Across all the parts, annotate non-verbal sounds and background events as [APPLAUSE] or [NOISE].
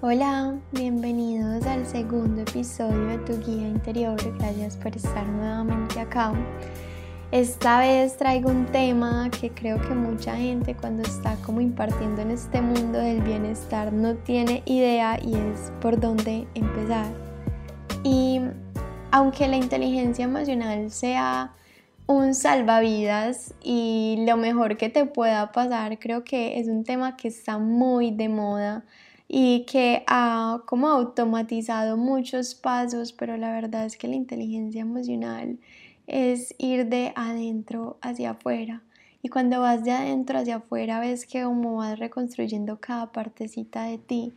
Hola, bienvenidos al segundo episodio de Tu Guía Interior. Gracias por estar nuevamente acá. Esta vez traigo un tema que creo que mucha gente cuando está como impartiendo en este mundo del bienestar no tiene idea y es por dónde empezar. Y aunque la inteligencia emocional sea un salvavidas y lo mejor que te pueda pasar, creo que es un tema que está muy de moda y que ha como automatizado muchos pasos, pero la verdad es que la inteligencia emocional es ir de adentro hacia afuera. Y cuando vas de adentro hacia afuera ves que como vas reconstruyendo cada partecita de ti.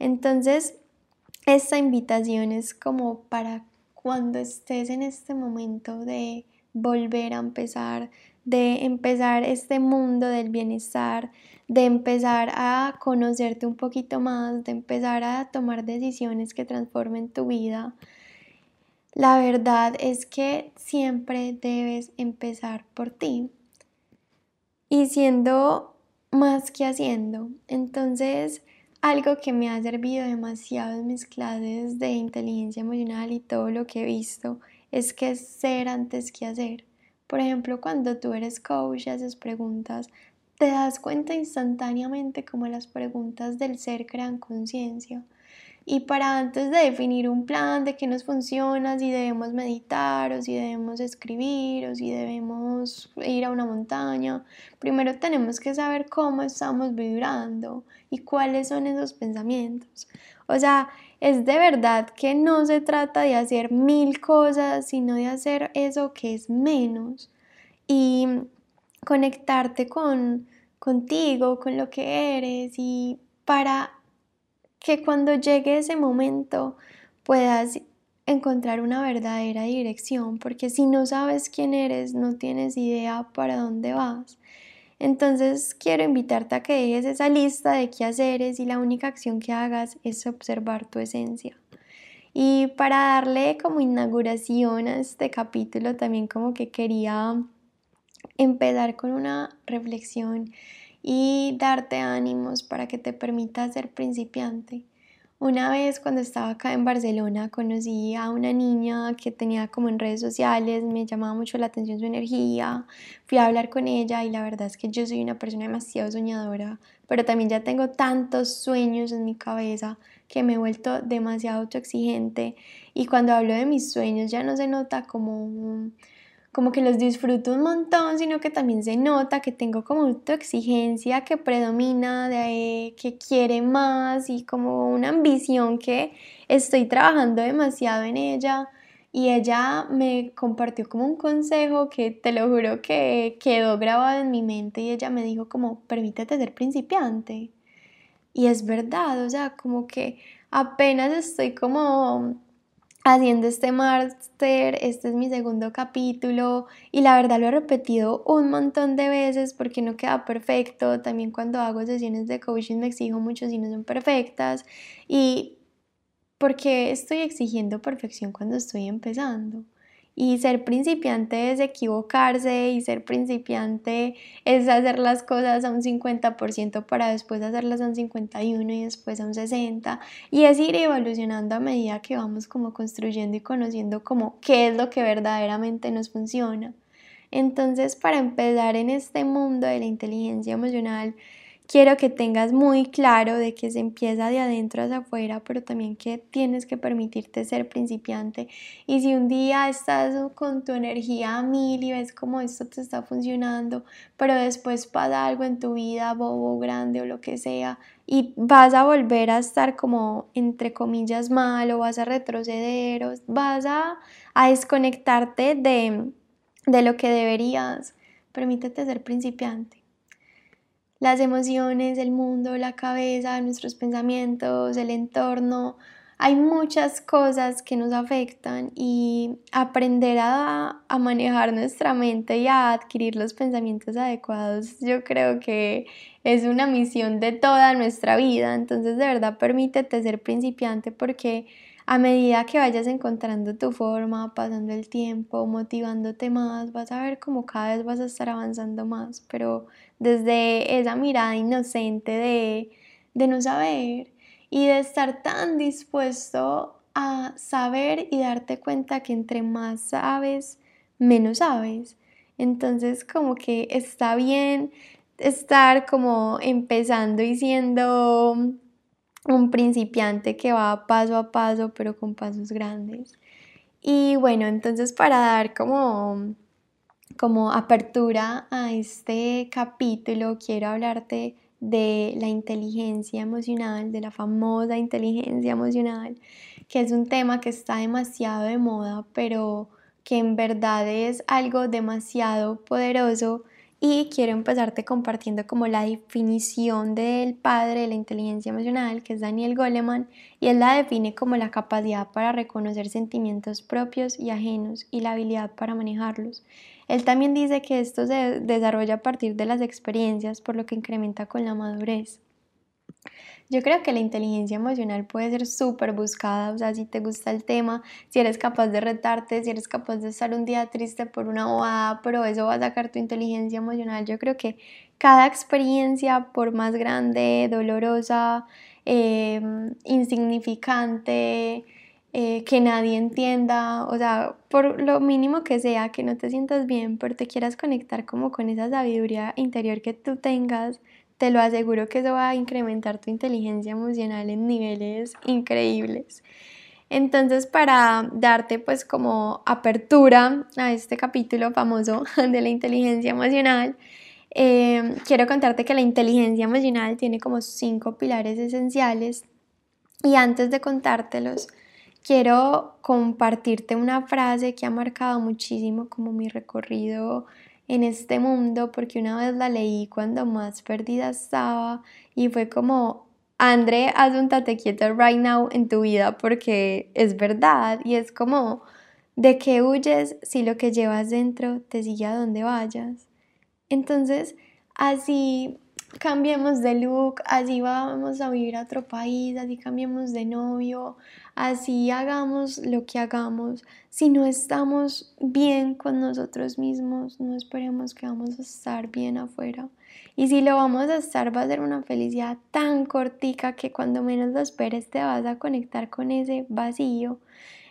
Entonces, esta invitación es como para cuando estés en este momento de volver a empezar, de empezar este mundo del bienestar, de empezar a conocerte un poquito más, de empezar a tomar decisiones que transformen tu vida. La verdad es que siempre debes empezar por ti y siendo más que haciendo. Entonces, algo que me ha servido demasiado en mis clases de inteligencia emocional y todo lo que he visto es que es ser antes que hacer. Por ejemplo, cuando tú eres coach y haces preguntas, te das cuenta instantáneamente como las preguntas del ser crean conciencia. Y para antes de definir un plan de qué nos funciona, si debemos meditar o si debemos escribir o si debemos ir a una montaña, primero tenemos que saber cómo estamos vibrando y cuáles son esos pensamientos. O sea, es de verdad que no se trata de hacer mil cosas, sino de hacer eso que es menos y conectarte con contigo, con lo que eres y para que cuando llegue ese momento puedas encontrar una verdadera dirección, porque si no sabes quién eres, no tienes idea para dónde vas. Entonces quiero invitarte a que dejes esa lista de qué haceres y la única acción que hagas es observar tu esencia. Y para darle como inauguración a este capítulo, también como que quería empezar con una reflexión y darte ánimos para que te permita ser principiante. Una vez cuando estaba acá en Barcelona conocí a una niña que tenía como en redes sociales, me llamaba mucho la atención su energía, fui a hablar con ella y la verdad es que yo soy una persona demasiado soñadora, pero también ya tengo tantos sueños en mi cabeza que me he vuelto demasiado autoexigente y cuando hablo de mis sueños ya no se nota como un como que los disfruto un montón, sino que también se nota que tengo como autoexigencia que predomina, de, que quiere más y como una ambición que estoy trabajando demasiado en ella. Y ella me compartió como un consejo que te lo juro que quedó grabado en mi mente y ella me dijo como, permítete ser principiante. Y es verdad, o sea, como que apenas estoy como haciendo este máster, este es mi segundo capítulo y la verdad lo he repetido un montón de veces porque no queda perfecto, también cuando hago sesiones de coaching me exijo mucho si no son perfectas y porque estoy exigiendo perfección cuando estoy empezando. Y ser principiante es equivocarse y ser principiante es hacer las cosas a un 50% para después hacerlas a un 51 y después a un 60 y es ir evolucionando a medida que vamos como construyendo y conociendo como qué es lo que verdaderamente nos funciona. Entonces, para empezar en este mundo de la inteligencia emocional, quiero que tengas muy claro de que se empieza de adentro hacia afuera, pero también que tienes que permitirte ser principiante. Y si un día estás con tu energía a mil y ves como esto te está funcionando, pero después pasa algo en tu vida, bobo, grande o lo que sea, y vas a volver a estar como entre comillas mal o vas a retroceder o vas a, a desconectarte de, de lo que deberías, permítete ser principiante las emociones, el mundo, la cabeza, nuestros pensamientos, el entorno. Hay muchas cosas que nos afectan y aprender a, a, manejar nuestra mente y a adquirir los pensamientos adecuados, yo creo que es una misión de toda nuestra vida. Entonces, de verdad, permítete ser principiante porque a medida que vayas encontrando tu forma, pasando el tiempo, motivándote más, vas a ver como cada vez vas a estar avanzando más, pero desde esa mirada inocente de, de no saber y de estar tan dispuesto a saber y darte cuenta que entre más sabes, menos sabes. Entonces como que está bien estar como empezando y siendo un principiante que va paso a paso pero con pasos grandes. Y bueno, entonces para dar como, como apertura a este capítulo quiero hablarte de la inteligencia emocional, de la famosa inteligencia emocional, que es un tema que está demasiado de moda, pero que en verdad es algo demasiado poderoso y quiero empezarte compartiendo como la definición del padre de la inteligencia emocional, que es Daniel Goleman, y él la define como la capacidad para reconocer sentimientos propios y ajenos y la habilidad para manejarlos. Él también dice que esto se desarrolla a partir de las experiencias, por lo que incrementa con la madurez. Yo creo que la inteligencia emocional puede ser súper buscada, o sea, si te gusta el tema, si eres capaz de retarte, si eres capaz de estar un día triste por una bobada, pero eso va a sacar tu inteligencia emocional. Yo creo que cada experiencia, por más grande, dolorosa, em, insignificante, eh, que nadie entienda, o sea, por lo mínimo que sea, que no te sientas bien, pero te quieras conectar como con esa sabiduría interior que tú tengas, te lo aseguro que eso va a incrementar tu inteligencia emocional en niveles increíbles. Entonces, para darte pues como apertura a este capítulo famoso [LAUGHS] de la inteligencia emocional, em, quiero contarte que la inteligencia emocional tiene como cinco pilares esenciales y antes de contártelos, quiero compartirte una frase que ha marcado muchísimo como mi recorrido en este mundo porque una vez la leí cuando más perdida estaba y fue como, André, haz un tate quieto right now en tu vida porque es verdad y es como, ¿de qué huyes si lo que llevas dentro te sigue a donde vayas? Entonces, así cambiemos de look, así vamos a vivir a otro país, así cambiemos de novio, así hagamos lo que hagamos. Si no estamos bien con nosotros mismos, no esperemos que vamos a estar bien afuera. Y si lo vamos a estar, va a ser una felicidad tan cortica que cuando menos lo esperes te vas a conectar con ese vacío.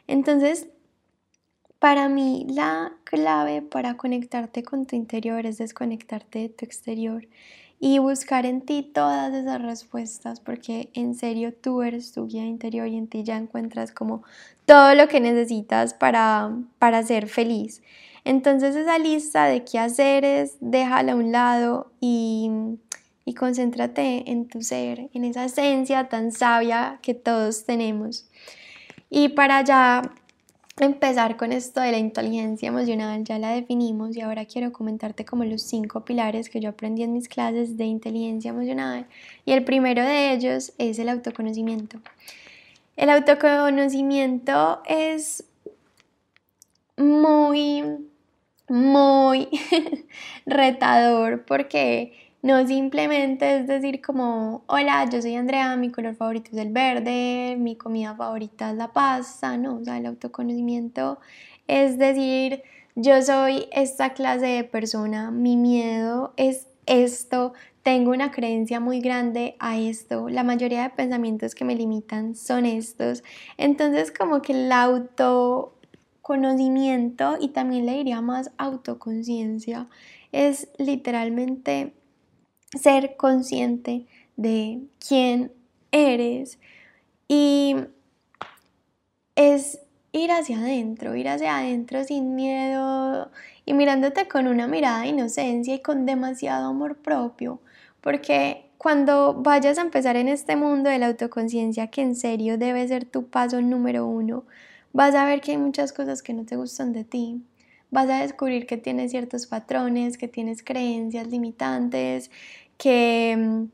Entonces, para mí la clave para conectarte con tu interior es desconectarte de tu exterior y buscar en ti todas esas respuestas, porque en serio tú eres tu guía interior y en ti ya encuentras como todo lo que necesitas para, para ser feliz. Entonces esa lista de qué hacer déjala a un lado y, y concéntrate en tu ser, en esa esencia tan sabia que todos tenemos. Y para ya empezar con esto de la inteligencia emocional, ya la definimos y ahora quiero comentarte como los cinco pilares que yo aprendí en mis clases de inteligencia emocional y el primero de ellos es el autoconocimiento. El autoconocimiento es muy, muy [LAUGHS] retador porque no simplemente es decir como, hola, yo soy Andrea, mi color favorito es el verde, mi comida favorita es la pasta, no, o sea, el autoconocimiento es decir, yo soy esta clase de persona, mi miedo es esto, tengo una creencia muy grande a esto, la mayoría de pensamientos que me limitan son estos, entonces como que el autoconocimiento y también le diría más autoconciencia es literalmente ser consciente de quién eres. Y es ir hacia adentro, ir hacia adentro sin miedo y mirándote con una mirada de inocencia y con demasiado amor propio, porque cuando vayas a empezar en este mundo de la autoconciencia, que en serio debe ser tu paso número uno, vas a ver que hay muchas cosas que no te gustan de ti, vas a descubrir que tienes ciertos patrones, que tienes creencias limitantes, que, mm,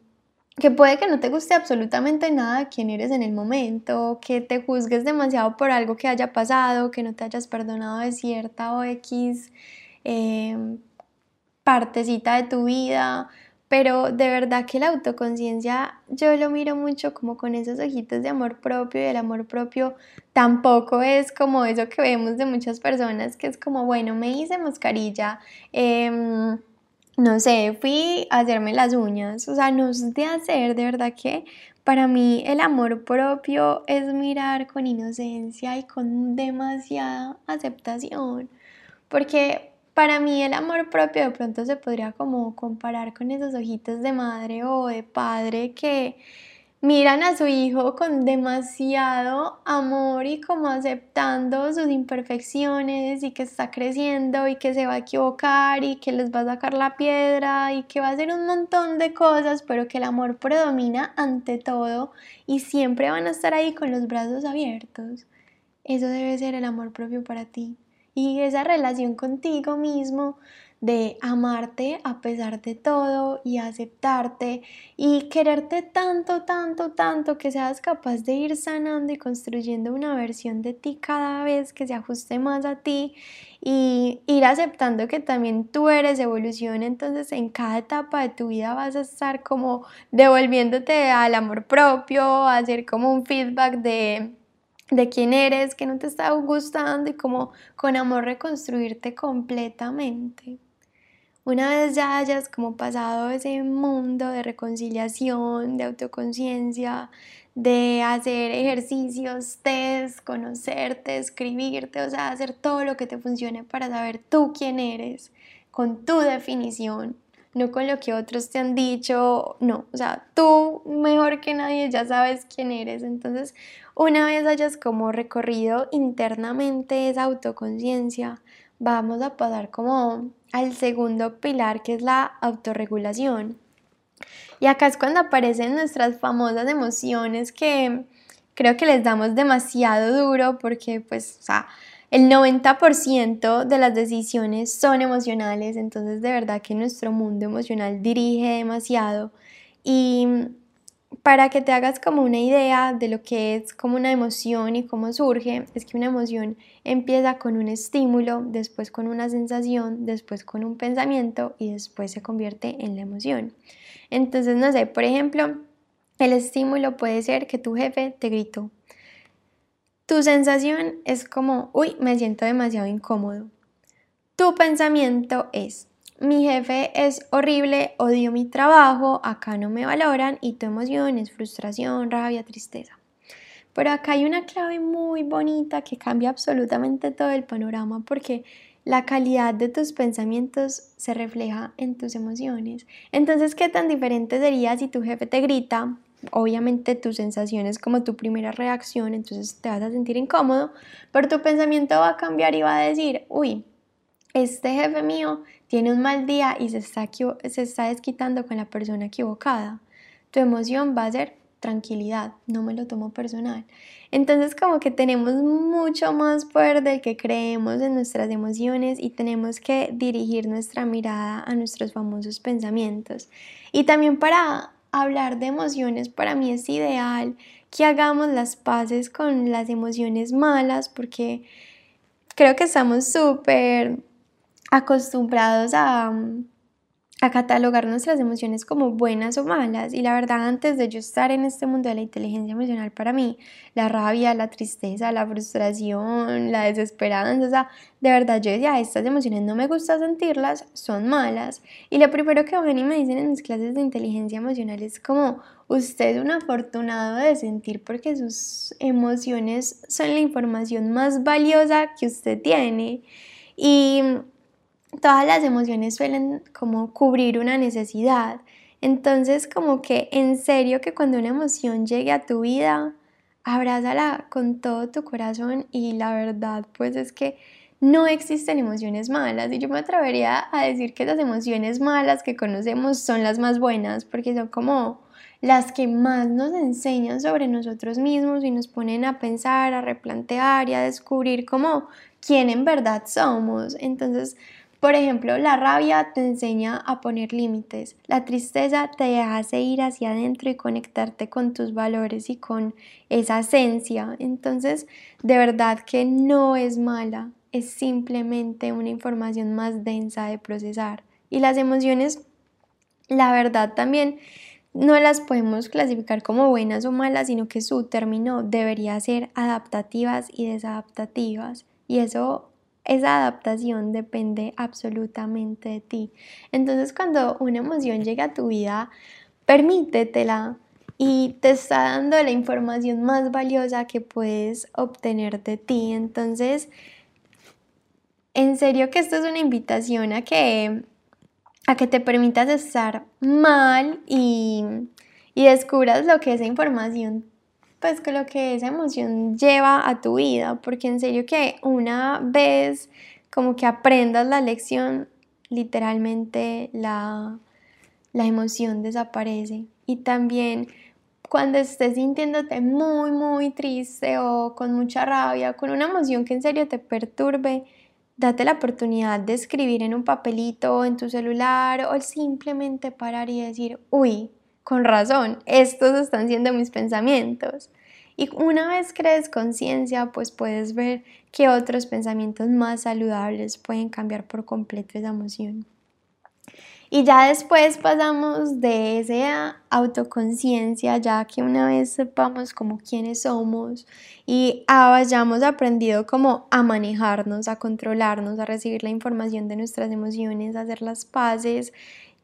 que puede que no te guste absolutamente nada de quién eres en el momento, que te juzgues demasiado por algo que haya pasado, que no te hayas perdonado de cierta o X em, partecita de tu vida, pero de verdad que la autoconciencia yo lo miro mucho como con esos ojitos de amor propio y el amor propio tampoco es como eso que vemos de muchas personas que es como bueno me hice mascarilla eh, no sé, fui a hacerme las uñas, o sea, no es de hacer, de verdad que para mí el amor propio es mirar con inocencia y con demasiada aceptación, porque para mí el amor propio de pronto se podría como comparar con esos ojitos de madre o de padre que miran a su hijo con demasiado amor y como aceptando sus imperfecciones y que está creciendo y que se va a equivocar y que les va a sacar la piedra y que va a hacer un montón de cosas, pero que el amor predomina ante todo y siempre van a estar ahí con los brazos abiertos. Eso debe ser el amor propio para ti. Y esa relación contigo mismo de amarte a pesar de todo y aceptarte y quererte tanto, tanto, tanto que seas capaz de ir sanando y construyendo una versión de ti cada vez que se ajuste más a ti y ir aceptando que también tú eres evolución, entonces en cada etapa de tu vida vas a estar como devolviéndote al amor propio, a hacer como un feedback de de quién eres, que no te está gustando y como con amor reconstruirte completamente. Una vez ya hayas como pasado ese mundo de reconciliación, de autoconciencia, de hacer ejercicios, test, conocerte, escribirte, o sea, hacer todo lo que te funcione para saber tú quién eres, con tu definición, no con lo que otros te han dicho, no, o sea, tú mejor que nadie ya sabes quién eres. Entonces, una vez hayas como recorrido internamente esa autoconciencia, vamos a pasar como al segundo pilar que es la autorregulación. Y acá es cuando aparecen nuestras famosas emociones que creo que les damos demasiado duro porque pues, o sea, el 90% de las decisiones son emocionales, entonces de verdad que nuestro mundo emocional dirige demasiado y para que te hagas como una idea de lo que es como una emoción y cómo surge, es que una emoción empieza con un estímulo, después con una sensación, después con un pensamiento y después se convierte en la emoción. Entonces, no sé, por ejemplo, el estímulo puede ser que tu jefe te gritó. Tu sensación es como, uy, me siento demasiado incómodo. Tu pensamiento es, mi jefe es horrible, odio mi trabajo, acá no me valoran y tu emoción es frustración, rabia, tristeza. Pero acá hay una clave muy bonita que cambia absolutamente todo el panorama porque la calidad de tus pensamientos se refleja en tus emociones. Entonces, ¿qué tan diferente sería si tu jefe te grita? Obviamente tu sensación es como tu primera reacción, entonces te vas a sentir incómodo, pero tu pensamiento va a cambiar y va a decir, uy, este jefe mío tiene un mal día y se está, se está desquitando con la persona equivocada. Tu emoción va a ser tranquilidad, no me lo tomo personal. Entonces como que tenemos mucho más poder del que creemos en nuestras emociones y tenemos que dirigir nuestra mirada a nuestros famosos pensamientos. Y también para hablar de emociones, para mí es ideal que hagamos las paces con las emociones malas porque creo que estamos súper acostumbrados a, a catalogar nuestras emociones como buenas o malas. Y la verdad, antes de yo estar en este mundo de la inteligencia emocional, para mí, la rabia, la tristeza, la frustración, la desesperanza, o sea, de verdad yo decía, estas emociones no me gusta sentirlas, son malas. Y lo primero que van y me dicen en mis clases de inteligencia emocional es como, usted es un afortunado de sentir porque sus emociones son la información más valiosa que usted tiene. Y todas las emociones suelen como cubrir una necesidad. Entonces, como que en serio que cuando una emoción llegue a tu vida, abrázala con todo tu corazón y la verdad pues es que no existen emociones malas y yo me atrevería a decir que las emociones malas que conocemos son las más buenas porque son como las que más nos enseñan sobre nosotros mismos y nos ponen a pensar, a replantear y a descubrir como quién en verdad somos. Entonces, por ejemplo, la rabia te enseña a poner límites, la tristeza te hace ir hacia adentro y conectarte con tus valores y con esa esencia. Entonces, de verdad que no es mala, es simplemente una información más densa de procesar. Y las emociones, la verdad también no las podemos clasificar como buenas o malas, sino que su término debería ser adaptativas y desadaptativas. Y eso esa adaptación depende absolutamente de ti. Entonces cuando una emoción llega a tu vida, permítetela y te está dando la información más valiosa que puedes obtener de ti. Entonces, en serio que esto es una invitación a que, a que te permitas estar mal y, y descubras lo que esa información, pues con lo que esa emoción lleva a tu vida, porque en serio que una vez como que aprendas la lección, literalmente la, la emoción desaparece. Y también cuando estés sintiéndote muy, muy triste o con mucha rabia, con una emoción que en serio te perturbe, date la oportunidad de escribir en un papelito, en tu celular o simplemente parar y decir, uy, con razón, estos están siendo mis pensamientos. Y una vez crees conciencia, pues puedes ver que otros pensamientos más saludables pueden cambiar por completo esa emoción. Y ya después pasamos de esa autoconciencia, ya que una vez sepamos como quiénes somos y hayamos aprendido como a manejarnos, a controlarnos, a recibir la información de nuestras emociones, a hacer las paces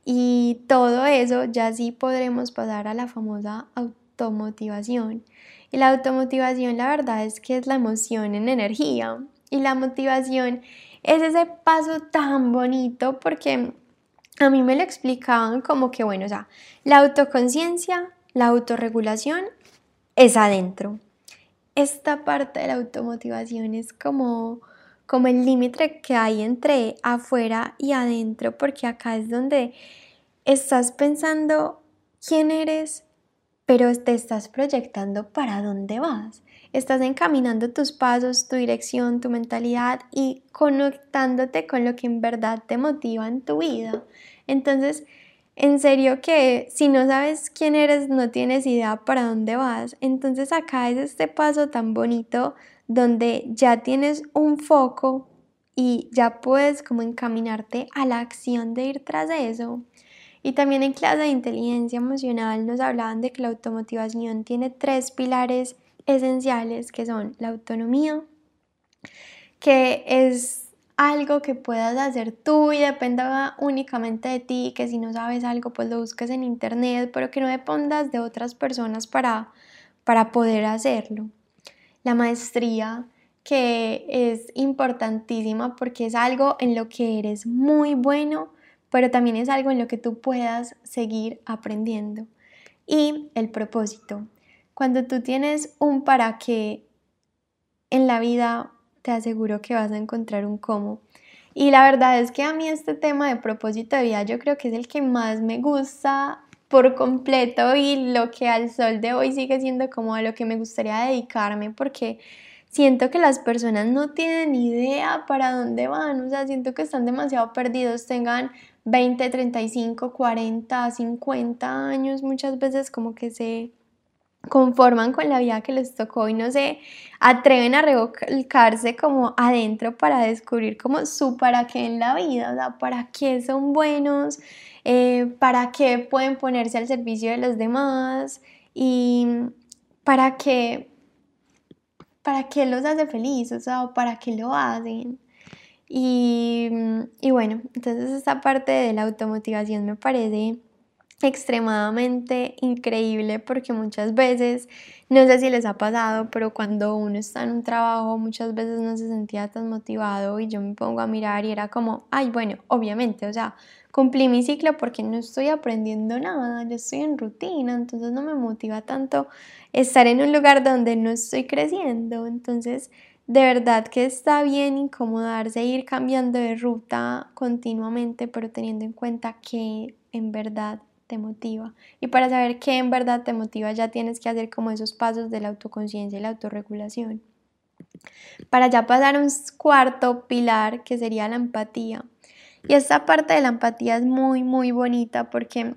y todo eso, ya sí podremos pasar a la famosa automotivación. Y la automotivación, la verdad es que es la emoción en energía. Y la motivación es ese paso tan bonito porque a mí me lo explicaban como que, bueno, o sea, la autoconciencia, la autorregulación es adentro. Esta parte de la automotivación es como, como el límite que hay entre afuera y adentro, porque acá es donde estás pensando quién eres, pero te estás proyectando para dónde vas. Estás encaminando tus pasos, tu dirección, tu mentalidad y conectándote con lo que en verdad te motiva en tu vida. Entonces, en serio que si no sabes quién eres, no tienes idea para dónde vas. Entonces acá es este paso tan bonito donde ya tienes un foco y ya puedes como encaminarte a la acción de ir tras eso. Y también en clase de inteligencia emocional nos hablaban de que la automotivación tiene tres pilares esenciales que son la autonomía, que es algo que puedas hacer tú y dependa únicamente de ti, que si no sabes algo pues lo busques en internet, pero que no dependas de otras personas para, para poder hacerlo. La maestría, que es importantísima porque es algo en lo que eres muy bueno, pero también es algo en lo que tú puedas seguir aprendiendo. Y el propósito. Cuando tú tienes un para qué en la vida te aseguro que vas a encontrar un cómo. Y la verdad es que a mí este tema de propósito de vida yo creo que es el que más me gusta por completo y lo que al sol de hoy sigue siendo como a lo que me gustaría dedicarme porque siento que las personas no tienen idea para dónde van, o sea, siento que están demasiado perdidos, tengan 20, 35, 40, 50 años, muchas veces como que se conforman con la vida que les tocó y no se atreven a revolcarse como adentro para descubrir como su para qué en la vida, o sea, para qué son buenos, eh, para qué pueden ponerse al servicio de los demás y para qué, para los hace felices, o sea, para qué lo hacen. Y, y bueno, entonces esta parte de la automotivación me parece extremadamente increíble porque muchas veces, no sé si les ha pasado, pero cuando uno está en un trabajo muchas veces no se sentía tan motivado y yo me pongo a mirar y era como, ay, bueno, obviamente, o sea, cumplí mi ciclo porque no estoy aprendiendo nada, yo estoy en rutina, entonces no me motiva tanto estar en un lugar donde no estoy creciendo, entonces de verdad que está bien incomodarse, ir cambiando de ruta continuamente, pero teniendo en cuenta que en verdad te motiva. Y para saber qué en verdad te motiva ya tienes que hacer como esos pasos de la autoconciencia y la autorregulación. Para ya pasar a un cuarto pilar que sería la empatía. Y esta parte de la empatía es muy, muy bonita porque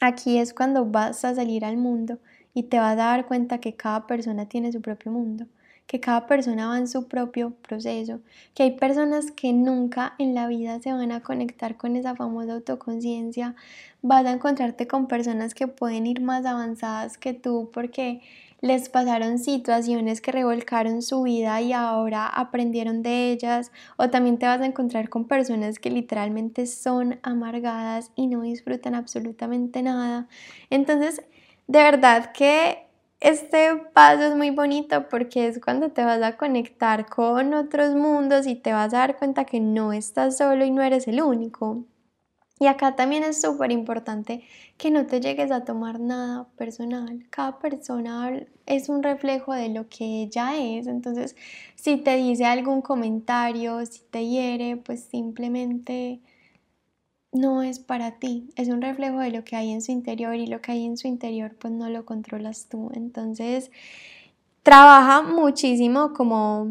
aquí es cuando vas a salir al mundo y te vas a dar cuenta que cada persona tiene su propio mundo que cada persona va en su propio proceso, que hay personas que nunca en la vida se van a conectar con esa famosa autoconciencia, vas a encontrarte con personas que pueden ir más avanzadas que tú porque les pasaron situaciones que revolcaron su vida y ahora aprendieron de ellas o también te vas a encontrar con personas que literalmente son amargadas y no disfrutan absolutamente nada. Entonces, de verdad que este paso es muy bonito porque es cuando te vas a conectar con otros mundos y te vas a dar cuenta que no estás solo y no eres el único. Y acá también es súper importante que no te llegues a tomar nada personal. Cada persona es un reflejo de lo que ella es. Entonces, si te dice algún comentario, si te hiere, pues simplemente no es para ti. Es un reflejo de lo que hay en su interior y lo que hay en su interior pues no lo controlas tú. Entonces, trabaja muchísimo como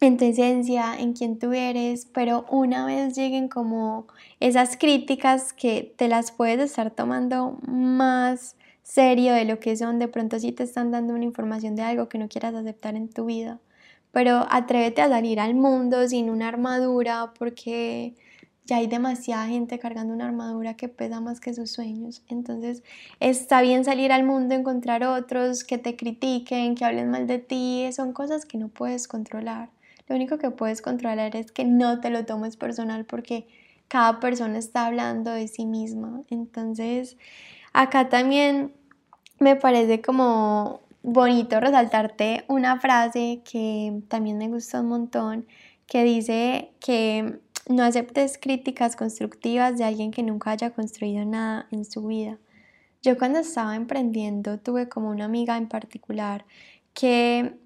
en tu esencia, en quien tú eres, pero una vez lleguen como esas críticas que te las puedes estar tomando más serio de lo que son, de pronto si te están dando una información de algo que no quieras aceptar en tu vida, pero atrévete a salir al mundo sin una armadura porque ya hay demasiada gente cargando una armadura que pesa más que sus sueños. Entonces está bien salir al mundo, encontrar otros que te critiquen, que hablen mal de ti, son cosas que no puedes controlar. Lo único que puedes controlar es que no te lo tomes personal porque cada persona está hablando de sí misma. Entonces, acá también me parece como bonito resaltarte una frase que también me gusta un montón, que dice que no aceptes críticas constructivas de alguien que nunca haya construido nada en su vida. Yo cuando estaba emprendiendo tuve como una amiga en particular que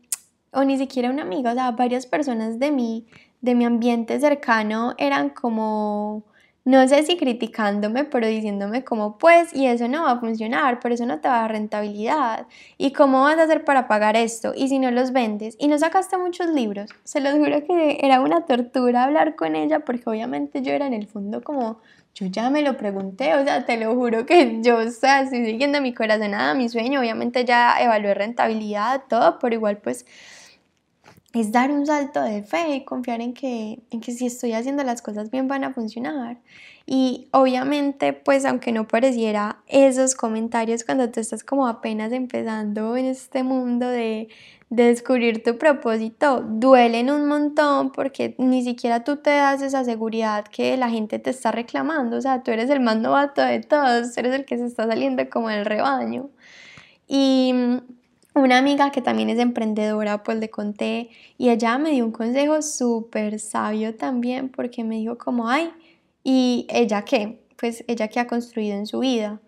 o ni siquiera una amiga, o sea, varias personas de mí, de mi ambiente cercano, eran como, no sé si criticándome, pero diciéndome como, pues, y eso no va a funcionar, por eso no te va a dar rentabilidad, y cómo vas a hacer para pagar esto, y si no los vendes, y no sacaste muchos libros, se los juro que era una tortura hablar con ella, porque obviamente yo era en el fondo como, yo ya me lo pregunté, o sea, te lo juro que yo, o sea, estoy siguiendo mi corazón, nada, mi sueño, obviamente ya evalué rentabilidad, todo, pero igual pues es dar un salto de fe y confiar en que, en que si estoy haciendo las cosas bien van a funcionar. Y obviamente, pues aunque no pareciera esos comentarios cuando tú estás como apenas empezando en este mundo de, de descubrir tu propósito, duelen un montón porque ni siquiera tú te das esa seguridad que la gente te está reclamando. O sea, tú eres el más novato de todos, eres el que se está saliendo como del rebaño. Y una amiga que también es emprendedora, pues le conté y ella me dio un consejo súper sabio también porque me dijo como, ay, ¿y ella qué? Pues ella que ha construido en su vida.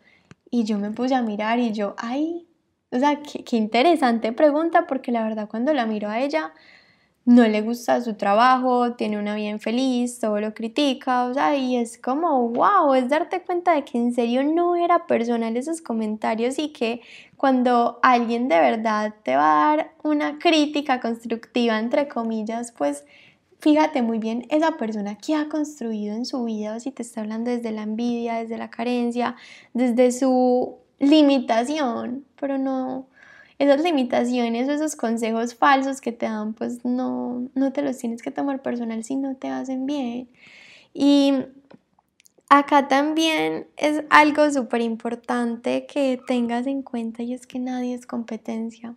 Y yo me puse a mirar y yo, ay, o sea, qué, qué interesante pregunta porque la verdad cuando la miro a ella, no le gusta su trabajo, tiene una vida infeliz, todo lo critica, o sea, y es como, wow, es darte cuenta de que en serio no era personal esos comentarios y que cuando alguien de verdad te va a dar una crítica constructiva, entre comillas, pues fíjate muy bien esa persona que ha construido en su vida, o si te está hablando desde la envidia, desde la carencia, desde su limitación, pero no, esas limitaciones o esos consejos falsos que te dan, pues no, no te los tienes que tomar personal si no te hacen bien. Y acá también es algo súper importante que tengas en cuenta y es que nadie es competencia.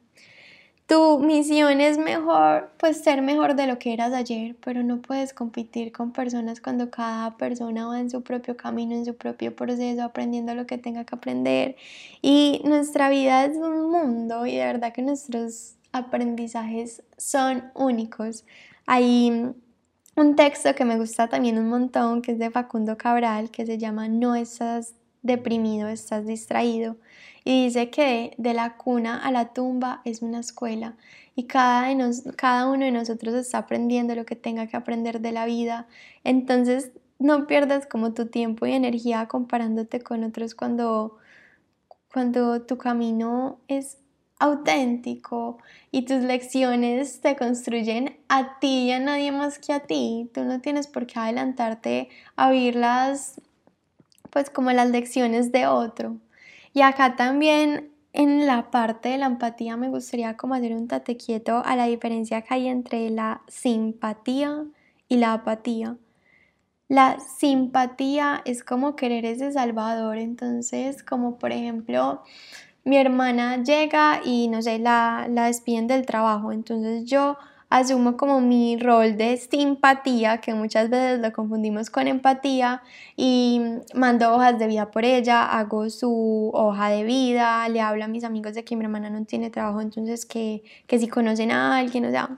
Tu misión es mejor, pues ser mejor de lo que eras ayer, pero no puedes competir con personas cuando cada persona va en su propio camino, en su propio proceso, aprendiendo lo que tenga que aprender. Y nuestra vida es un mundo y de verdad que nuestros aprendizajes son únicos. Hay un texto que me gusta también un montón, que es de Facundo Cabral, que se llama No estás deprimido, estás distraído. Y dice que de la cuna a la tumba es una escuela y cada, cada uno de nosotros está aprendiendo lo que tenga que aprender de la vida. Entonces no pierdas como tu tiempo y energía comparándote con otros cuando, cuando tu camino es auténtico y tus lecciones te construyen a ti y a nadie más que a ti. Tú no tienes por qué adelantarte a oírlas pues como las lecciones de otro. Y acá también en la parte de la empatía me gustaría como hacer un tate quieto a la diferencia que hay entre la simpatía y la apatía. La simpatía es como querer ese salvador, entonces como por ejemplo mi hermana llega y no sé, la, la despiden del trabajo, entonces yo asumo como mi rol de simpatía, que muchas veces lo confundimos con empatía, y mando hojas de vida por ella, hago su hoja de vida, le hablo a mis amigos de que mi hermana no tiene trabajo, entonces que, que si conocen a alguien, o sea,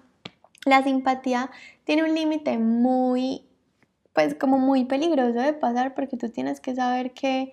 la simpatía tiene un límite muy, pues como muy peligroso de pasar porque tú tienes que saber que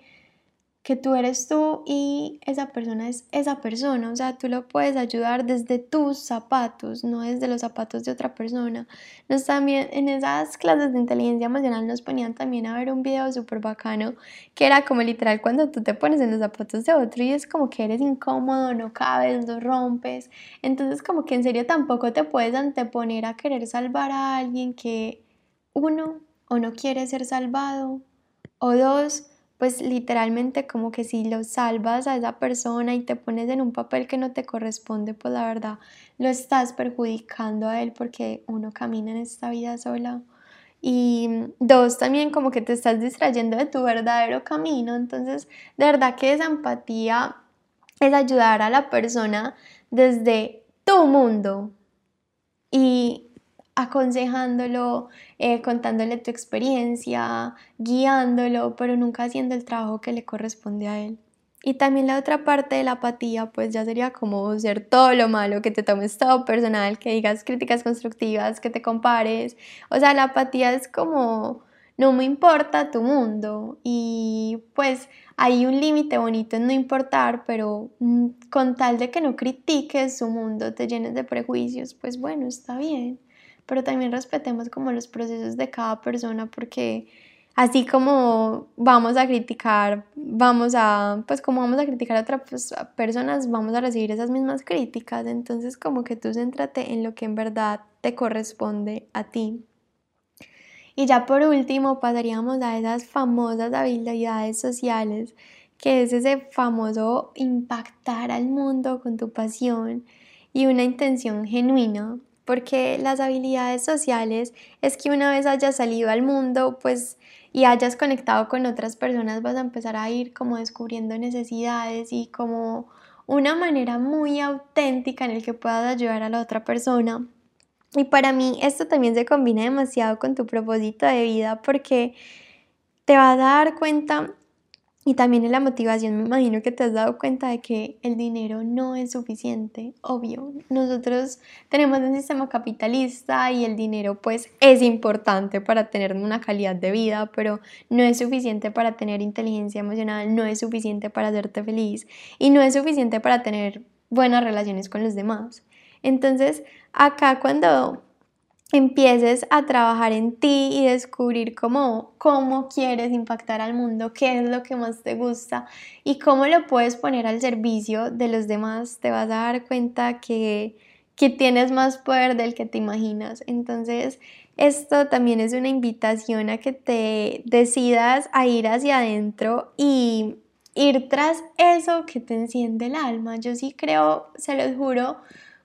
que tú eres tú y esa persona es esa persona, o sea, tú lo puedes ayudar desde tus zapatos, no desde los zapatos de otra persona. Nos también en esas clases de inteligencia emocional nos ponían también a ver un video súper bacano que era como literal cuando tú te pones en los zapatos de otro y es como que eres incómodo, no cabes, lo rompes. Entonces como que en serio tampoco te puedes anteponer a querer salvar a alguien que uno o no quiere ser salvado o dos pues literalmente como que si lo salvas a esa persona y te pones en un papel que no te corresponde, pues la verdad lo estás perjudicando a él porque uno camina en esta vida sola. Y dos, también como que te estás distrayendo de tu verdadero camino. Entonces, de verdad que esa empatía es ayudar a la persona desde tu mundo. Y aconsejándolo, eh, contándole tu experiencia, guiándolo, pero nunca haciendo el trabajo que le corresponde a él. Y también la otra parte de la apatía, pues ya sería como ser todo lo malo, que te tomes todo personal, que digas críticas constructivas, que te compares. O sea, la apatía es como, no me importa tu mundo. Y pues hay un límite bonito en no importar, pero mm, con tal de que no critiques su mundo, te llenes de prejuicios, pues bueno, está bien pero también respetemos como los procesos de cada persona porque así como vamos a criticar, vamos a, pues como vamos a criticar a otras personas, vamos a recibir esas mismas críticas, entonces como que tú céntrate en lo que en verdad te corresponde a ti. Y ya por último pasaríamos a esas famosas habilidades sociales, que es ese famoso impactar al mundo con tu pasión y una intención genuina porque las habilidades sociales es que una vez hayas salido al mundo, pues y hayas conectado con otras personas, vas a empezar a ir como descubriendo necesidades y como una manera muy auténtica en el que puedas ayudar a la otra persona. Y para mí esto también se combina demasiado con tu propósito de vida porque te vas a dar cuenta y también en la motivación me imagino que te has dado cuenta de que el dinero no es suficiente, obvio. Nosotros tenemos un sistema capitalista y el dinero pues es importante para tener una calidad de vida, pero no es suficiente para tener inteligencia emocional, no es suficiente para hacerte feliz y no es suficiente para tener buenas relaciones con los demás. Entonces, acá cuando empieces a trabajar en ti y descubrir cómo, cómo quieres impactar al mundo, qué es lo que más te gusta y cómo lo puedes poner al servicio de los demás, te vas a dar cuenta que, que tienes más poder del que te imaginas. Entonces, esto también es una invitación a que te decidas a ir hacia adentro y ir tras eso que te enciende el alma. Yo sí creo, se los juro,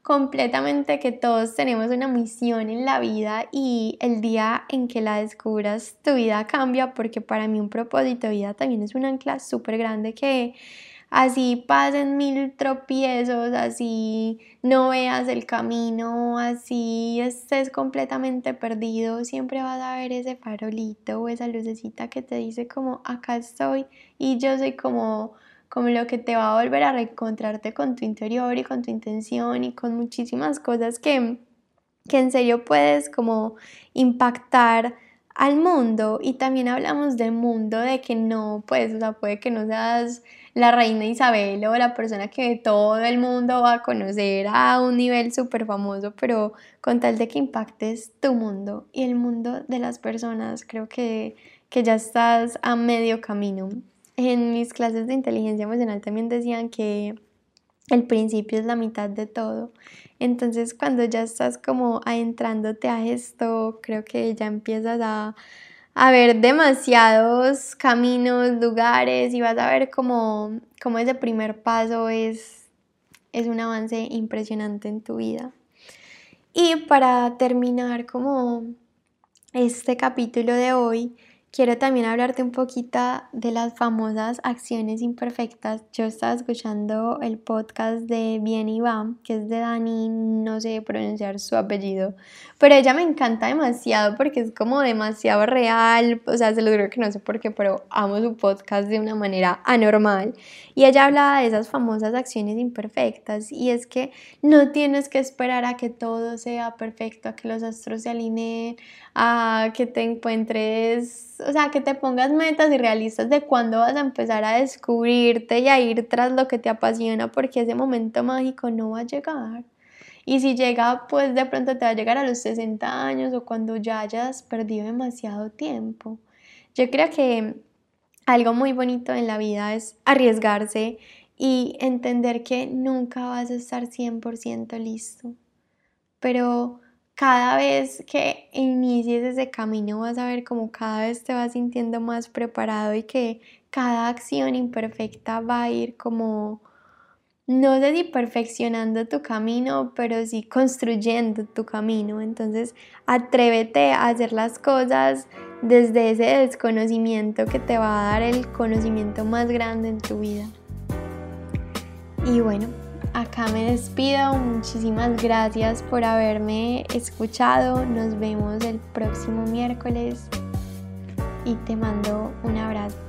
completamente que todos tenemos una misión en la vida y el día en que la descubras tu vida cambia porque para mí un propósito de vida también es un ancla súper grande que así pasen mil tropiezos, así no veas el camino, así estés completamente perdido, siempre vas a ver ese farolito o esa lucecita que te dice como acá estoy y yo soy como como lo que te va a volver a reencontrarte con tu interior y con tu intención y con muchísimas cosas que, que en serio puedes como impactar al mundo y también hablamos del mundo de que no, pues, o sea, puede que no seas la reina Isabel o la persona que todo el mundo va a conocer a un nivel súper famoso, pero con tal de que impactes tu mundo y el mundo de las personas, creo que, que ya estás a medio camino. En mis clases de inteligencia emocional también decían que el principio es la mitad de todo. Entonces cuando ya estás como adentrándote a esto, creo que ya empiezas a, a ver demasiados caminos, lugares y vas a ver como, como ese primer paso es, es un avance impresionante en tu vida. Y para terminar como este capítulo de hoy, quiero también hablarte un poquito de las famosas acciones imperfectas. Yo estaba escuchando el podcast de Bien y Va, que es de Dani, no sé pronunciar su apellido, pero ella me encanta demasiado porque es como demasiado real, o sea, se lo digo que no sé por qué, pero amo su podcast de una manera anormal. Y ella hablaba de esas famosas acciones imperfectas y es que no tienes que esperar a que todo sea perfecto, a que los astros se alineen, a que te encuentres, o sea, que te pongas metas y realistas de cuándo vas a empezar a descubrirte y a ir tras lo que te apasiona, porque ese momento mágico no va a llegar. Y si llega, pues de pronto te va a llegar a los 60 años o cuando ya hayas perdido demasiado tiempo. Yo creo que algo muy bonito en la vida es arriesgarse y entender que nunca vas a estar 100% listo. Pero cada vez que inicies ese camino vas a ver como cada vez te vas sintiendo más preparado y que cada acción imperfecta va a ir como, no sé si perfeccionando tu camino, pero sí construyendo tu camino. Entonces, atrévete a hacer las cosas desde ese desconocimiento que te va a dar el conocimiento más grande en tu vida. Y bueno, acá me despido. Muchísimas gracias por haberme escuchado. Nos vemos el próximo miércoles y te mando un abrazo.